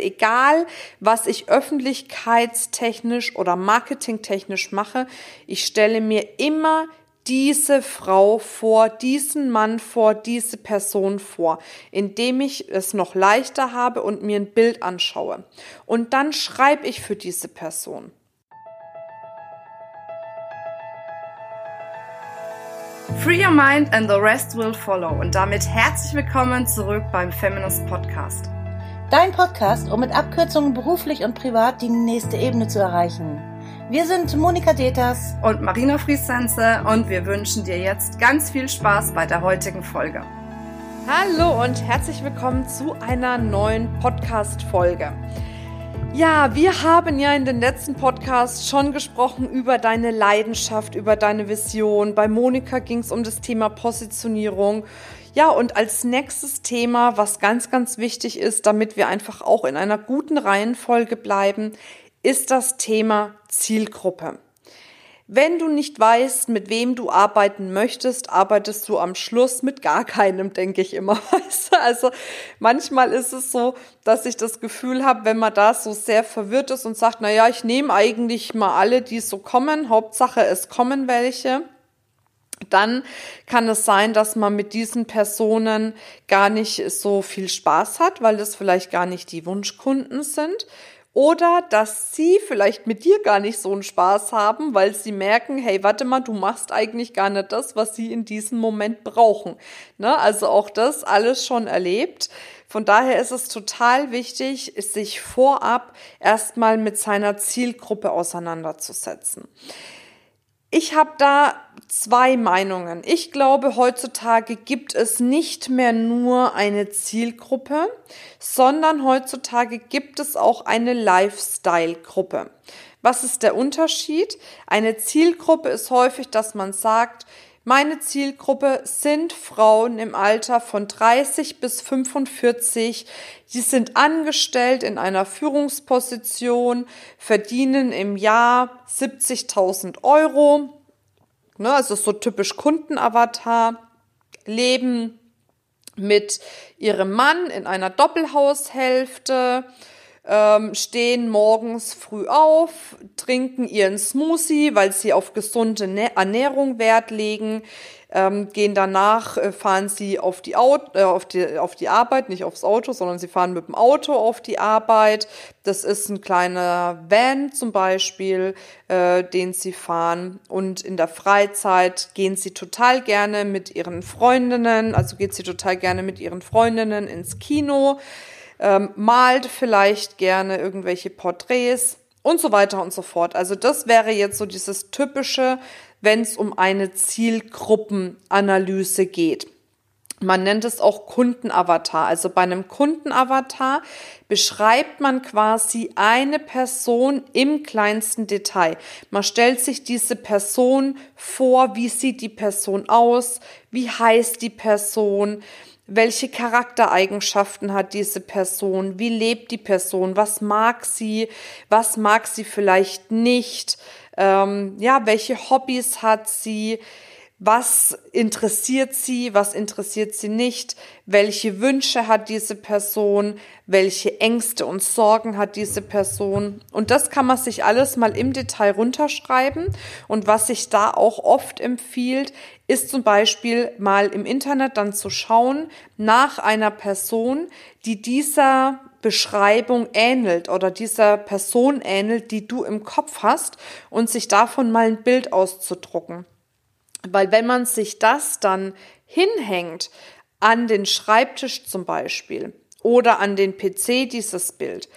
Egal, was ich öffentlichkeitstechnisch oder marketingtechnisch mache, ich stelle mir immer diese Frau vor, diesen Mann vor, diese Person vor, indem ich es noch leichter habe und mir ein Bild anschaue. Und dann schreibe ich für diese Person. Free Your Mind and the Rest Will Follow. Und damit herzlich willkommen zurück beim Feminist Podcast. Dein Podcast, um mit Abkürzungen beruflich und privat die nächste Ebene zu erreichen. Wir sind Monika Deters und Marina Friesense und wir wünschen dir jetzt ganz viel Spaß bei der heutigen Folge. Hallo und herzlich willkommen zu einer neuen Podcast-Folge. Ja, wir haben ja in den letzten Podcasts schon gesprochen über deine Leidenschaft, über deine Vision. Bei Monika ging es um das Thema Positionierung. Ja, und als nächstes Thema, was ganz, ganz wichtig ist, damit wir einfach auch in einer guten Reihenfolge bleiben, ist das Thema Zielgruppe. Wenn du nicht weißt, mit wem du arbeiten möchtest, arbeitest du am Schluss mit gar keinem, denke ich immer. Also manchmal ist es so, dass ich das Gefühl habe, wenn man da so sehr verwirrt ist und sagt, na ja, ich nehme eigentlich mal alle, die so kommen, Hauptsache es kommen welche dann kann es sein, dass man mit diesen Personen gar nicht so viel Spaß hat, weil das vielleicht gar nicht die Wunschkunden sind. Oder dass sie vielleicht mit dir gar nicht so einen Spaß haben, weil sie merken, hey, warte mal, du machst eigentlich gar nicht das, was sie in diesem Moment brauchen. Ne? Also auch das alles schon erlebt. Von daher ist es total wichtig, sich vorab erstmal mit seiner Zielgruppe auseinanderzusetzen. Ich habe da zwei Meinungen. Ich glaube, heutzutage gibt es nicht mehr nur eine Zielgruppe, sondern heutzutage gibt es auch eine Lifestyle-Gruppe. Was ist der Unterschied? Eine Zielgruppe ist häufig, dass man sagt, meine Zielgruppe sind Frauen im Alter von 30 bis 45. Sie sind angestellt in einer Führungsposition, verdienen im Jahr 70.000 Euro. Ne, also so typisch Kundenavatar, leben mit ihrem Mann in einer Doppelhaushälfte, ähm, stehen morgens früh auf, trinken ihren Smoothie, weil sie auf gesunde Ernährung Wert legen, ähm, gehen danach, äh, fahren sie auf die, Auto, äh, auf, die, auf die Arbeit, nicht aufs Auto, sondern sie fahren mit dem Auto auf die Arbeit. Das ist ein kleiner Van zum Beispiel, äh, den sie fahren. Und in der Freizeit gehen sie total gerne mit ihren Freundinnen, also geht sie total gerne mit ihren Freundinnen ins Kino ähm, malt vielleicht gerne irgendwelche Porträts und so weiter und so fort. Also das wäre jetzt so dieses typische, wenn es um eine Zielgruppenanalyse geht. Man nennt es auch Kundenavatar. Also bei einem Kundenavatar beschreibt man quasi eine Person im kleinsten Detail. Man stellt sich diese Person vor, wie sieht die Person aus, wie heißt die Person, welche Charaktereigenschaften hat diese Person? Wie lebt die Person? Was mag sie? Was mag sie vielleicht nicht? Ähm, ja, welche Hobbys hat sie? Was interessiert sie, was interessiert sie nicht, welche Wünsche hat diese Person, welche Ängste und Sorgen hat diese Person. Und das kann man sich alles mal im Detail runterschreiben. Und was sich da auch oft empfiehlt, ist zum Beispiel mal im Internet dann zu schauen nach einer Person, die dieser Beschreibung ähnelt oder dieser Person ähnelt, die du im Kopf hast und sich davon mal ein Bild auszudrucken. Weil wenn man sich das dann hinhängt, an den Schreibtisch zum Beispiel oder an den PC dieses Bild,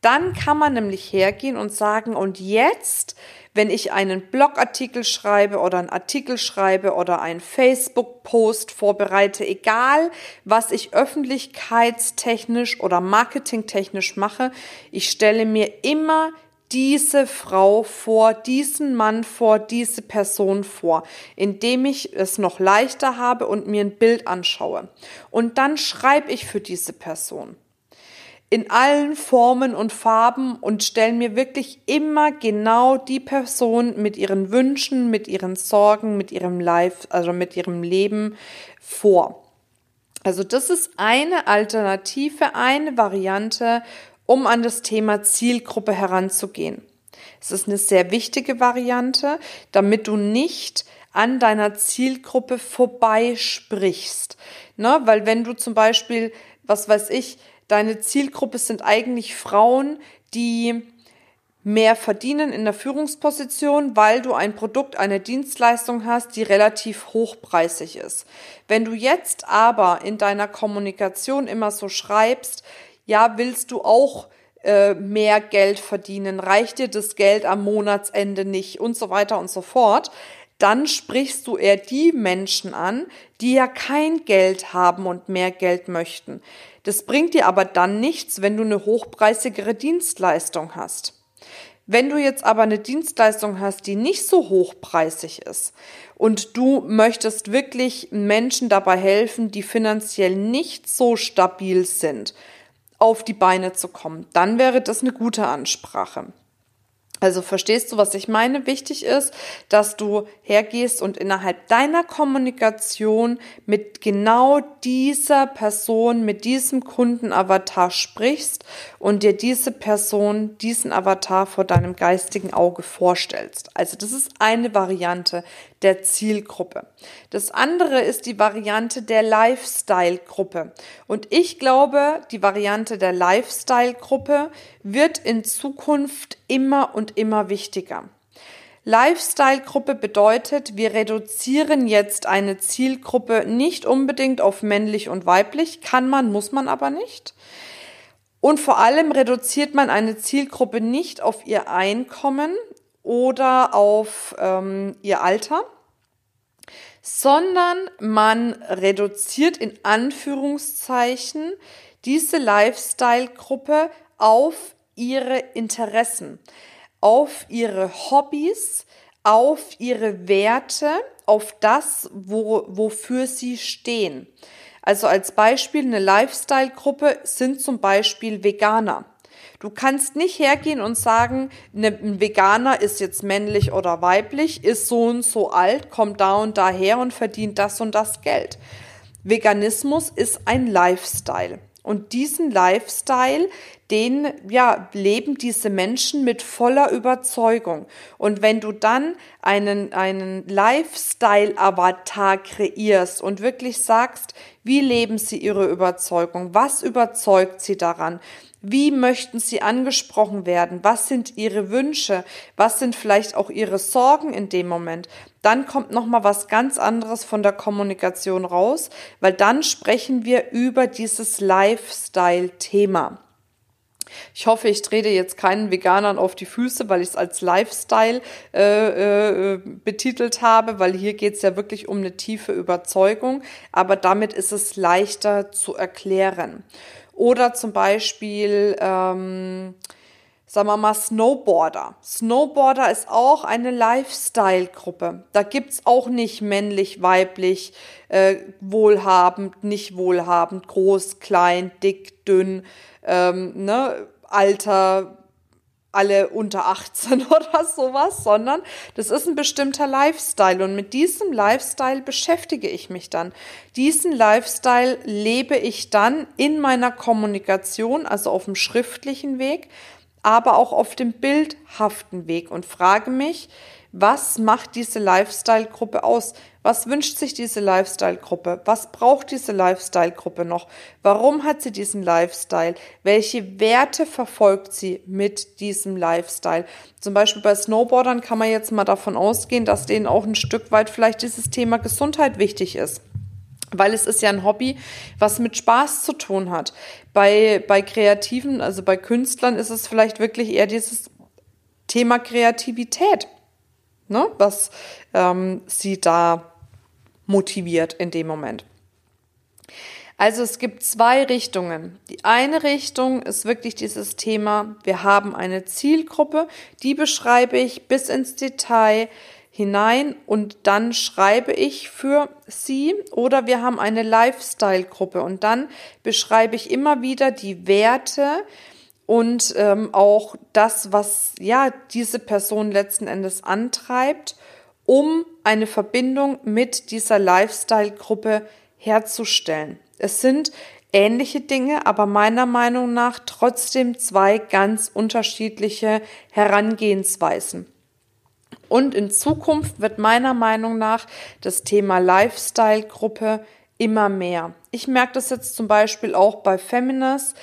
dann kann man nämlich hergehen und sagen, und jetzt, wenn ich einen Blogartikel schreibe oder einen Artikel schreibe oder einen Facebook-Post vorbereite, egal was ich öffentlichkeitstechnisch oder marketingtechnisch mache, ich stelle mir immer diese Frau vor, diesen Mann vor, diese Person vor, indem ich es noch leichter habe und mir ein Bild anschaue. Und dann schreibe ich für diese Person in allen Formen und Farben und stelle mir wirklich immer genau die Person mit ihren Wünschen, mit ihren Sorgen, mit ihrem Life, also mit ihrem Leben vor. Also das ist eine Alternative, eine Variante, um an das Thema Zielgruppe heranzugehen. Es ist eine sehr wichtige Variante, damit du nicht an deiner Zielgruppe vorbeisprichst. Ne? Weil wenn du zum Beispiel, was weiß ich, deine Zielgruppe sind eigentlich Frauen, die mehr verdienen in der Führungsposition, weil du ein Produkt, eine Dienstleistung hast, die relativ hochpreisig ist. Wenn du jetzt aber in deiner Kommunikation immer so schreibst, ja, willst du auch äh, mehr Geld verdienen, reicht dir das Geld am Monatsende nicht und so weiter und so fort, dann sprichst du eher die Menschen an, die ja kein Geld haben und mehr Geld möchten. Das bringt dir aber dann nichts, wenn du eine hochpreisigere Dienstleistung hast. Wenn du jetzt aber eine Dienstleistung hast, die nicht so hochpreisig ist und du möchtest wirklich Menschen dabei helfen, die finanziell nicht so stabil sind, auf die Beine zu kommen, dann wäre das eine gute Ansprache. Also verstehst du, was ich meine? Wichtig ist, dass du hergehst und innerhalb deiner Kommunikation mit genau dieser Person, mit diesem Kundenavatar sprichst und dir diese Person, diesen Avatar vor deinem geistigen Auge vorstellst. Also das ist eine Variante der Zielgruppe. Das andere ist die Variante der Lifestyle-Gruppe. Und ich glaube, die Variante der Lifestyle-Gruppe wird in Zukunft immer und immer wichtiger. Lifestyle-Gruppe bedeutet, wir reduzieren jetzt eine Zielgruppe nicht unbedingt auf männlich und weiblich, kann man, muss man aber nicht. Und vor allem reduziert man eine Zielgruppe nicht auf ihr Einkommen oder auf ähm, ihr Alter, sondern man reduziert in Anführungszeichen diese Lifestyle-Gruppe auf ihre Interessen, auf ihre Hobbys, auf ihre Werte, auf das, wo, wofür sie stehen. Also als Beispiel eine Lifestyle-Gruppe sind zum Beispiel Veganer. Du kannst nicht hergehen und sagen, ne, ein Veganer ist jetzt männlich oder weiblich, ist so und so alt, kommt da und daher und verdient das und das Geld. Veganismus ist ein Lifestyle. Und diesen Lifestyle, den ja leben diese Menschen mit voller Überzeugung. Und wenn du dann einen einen Lifestyle Avatar kreierst und wirklich sagst, wie leben sie ihre Überzeugung? Was überzeugt sie daran? Wie möchten Sie angesprochen werden? Was sind Ihre Wünsche? Was sind vielleicht auch Ihre Sorgen in dem Moment? Dann kommt noch mal was ganz anderes von der Kommunikation raus, weil dann sprechen wir über dieses Lifestyle-Thema. Ich hoffe, ich trete jetzt keinen Veganern auf die Füße, weil ich es als Lifestyle äh, äh, betitelt habe, weil hier geht es ja wirklich um eine tiefe Überzeugung, aber damit ist es leichter zu erklären. Oder zum Beispiel, ähm, sagen wir mal, Snowboarder. Snowboarder ist auch eine Lifestyle-Gruppe. Da gibt's auch nicht männlich, weiblich, äh, wohlhabend, nicht wohlhabend, groß, klein, dick, dünn, ähm, ne, Alter, alle unter 18 oder sowas, sondern das ist ein bestimmter Lifestyle und mit diesem Lifestyle beschäftige ich mich dann. Diesen Lifestyle lebe ich dann in meiner Kommunikation, also auf dem schriftlichen Weg, aber auch auf dem bildhaften Weg und frage mich, was macht diese Lifestyle-Gruppe aus? Was wünscht sich diese Lifestyle-Gruppe? Was braucht diese Lifestyle-Gruppe noch? Warum hat sie diesen Lifestyle? Welche Werte verfolgt sie mit diesem Lifestyle? Zum Beispiel bei Snowboardern kann man jetzt mal davon ausgehen, dass denen auch ein Stück weit vielleicht dieses Thema Gesundheit wichtig ist. Weil es ist ja ein Hobby, was mit Spaß zu tun hat. Bei, bei Kreativen, also bei Künstlern ist es vielleicht wirklich eher dieses Thema Kreativität ne, was ähm, sie da motiviert in dem Moment. Also es gibt zwei Richtungen. Die eine Richtung ist wirklich dieses Thema, wir haben eine Zielgruppe, die beschreibe ich bis ins Detail hinein und dann schreibe ich für sie oder wir haben eine Lifestyle-Gruppe und dann beschreibe ich immer wieder die Werte, und ähm, auch das, was ja diese Person letzten Endes antreibt, um eine Verbindung mit dieser Lifestyle-Gruppe herzustellen. Es sind ähnliche Dinge, aber meiner Meinung nach trotzdem zwei ganz unterschiedliche Herangehensweisen. Und in Zukunft wird meiner Meinung nach das Thema Lifestyle-Gruppe immer mehr. Ich merke das jetzt zum Beispiel auch bei Feminist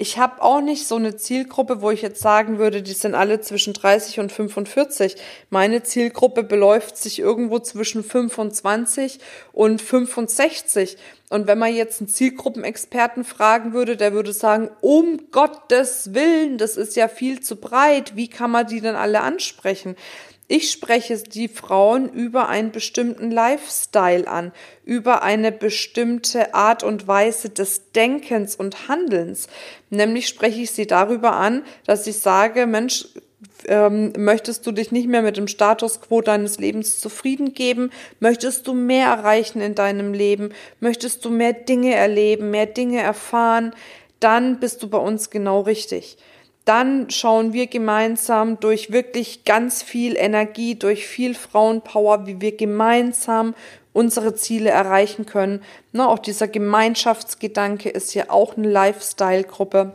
ich habe auch nicht so eine Zielgruppe, wo ich jetzt sagen würde, die sind alle zwischen 30 und 45. Meine Zielgruppe beläuft sich irgendwo zwischen 25 und 65. Und wenn man jetzt einen Zielgruppenexperten fragen würde, der würde sagen, um Gottes Willen, das ist ja viel zu breit. Wie kann man die denn alle ansprechen? Ich spreche die Frauen über einen bestimmten Lifestyle an, über eine bestimmte Art und Weise des Denkens und Handelns. Nämlich spreche ich sie darüber an, dass ich sage, Mensch, ähm, möchtest du dich nicht mehr mit dem Status quo deines Lebens zufrieden geben? Möchtest du mehr erreichen in deinem Leben? Möchtest du mehr Dinge erleben, mehr Dinge erfahren? Dann bist du bei uns genau richtig dann schauen wir gemeinsam durch wirklich ganz viel Energie, durch viel Frauenpower, wie wir gemeinsam unsere Ziele erreichen können. Ne, auch dieser Gemeinschaftsgedanke ist ja auch eine Lifestyle-Gruppe.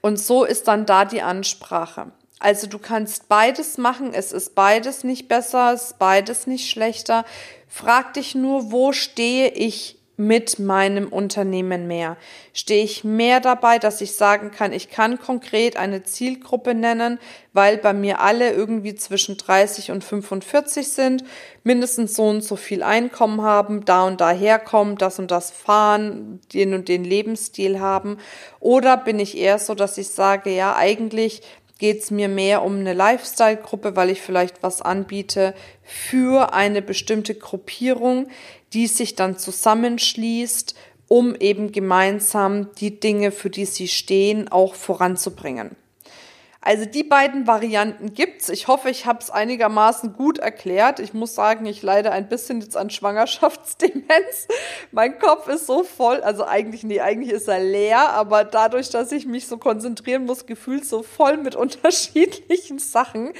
Und so ist dann da die Ansprache. Also du kannst beides machen, es ist beides nicht besser, es ist beides nicht schlechter. Frag dich nur, wo stehe ich mit meinem Unternehmen mehr? Stehe ich mehr dabei, dass ich sagen kann, ich kann konkret eine Zielgruppe nennen, weil bei mir alle irgendwie zwischen 30 und 45 sind, mindestens so und so viel Einkommen haben, da und da herkommen, das und das fahren, den und den Lebensstil haben? Oder bin ich eher so, dass ich sage, ja, eigentlich geht es mir mehr um eine Lifestyle-Gruppe, weil ich vielleicht was anbiete für eine bestimmte Gruppierung, die sich dann zusammenschließt, um eben gemeinsam die Dinge, für die sie stehen, auch voranzubringen. Also die beiden Varianten gibt's. Ich hoffe, ich habe es einigermaßen gut erklärt. Ich muss sagen, ich leide ein bisschen jetzt an Schwangerschaftsdemenz. mein Kopf ist so voll, also eigentlich nee, eigentlich ist er leer, aber dadurch, dass ich mich so konzentrieren muss, gefühlt so voll mit unterschiedlichen Sachen.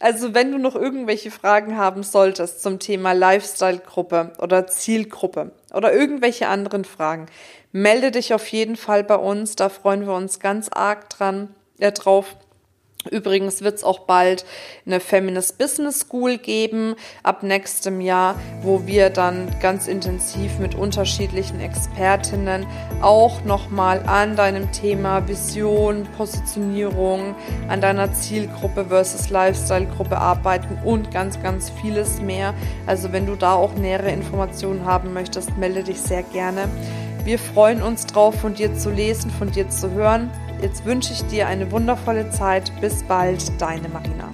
Also wenn du noch irgendwelche Fragen haben solltest zum Thema Lifestyle-Gruppe oder Zielgruppe oder irgendwelche anderen Fragen, melde dich auf jeden Fall bei uns. Da freuen wir uns ganz arg dran, äh, drauf. Übrigens wird es auch bald eine Feminist Business School geben, ab nächstem Jahr, wo wir dann ganz intensiv mit unterschiedlichen Expertinnen auch nochmal an deinem Thema Vision, Positionierung, an deiner Zielgruppe versus Lifestyle-Gruppe arbeiten und ganz, ganz vieles mehr. Also wenn du da auch nähere Informationen haben möchtest, melde dich sehr gerne. Wir freuen uns drauf, von dir zu lesen, von dir zu hören. Jetzt wünsche ich dir eine wundervolle Zeit. Bis bald, deine Marina.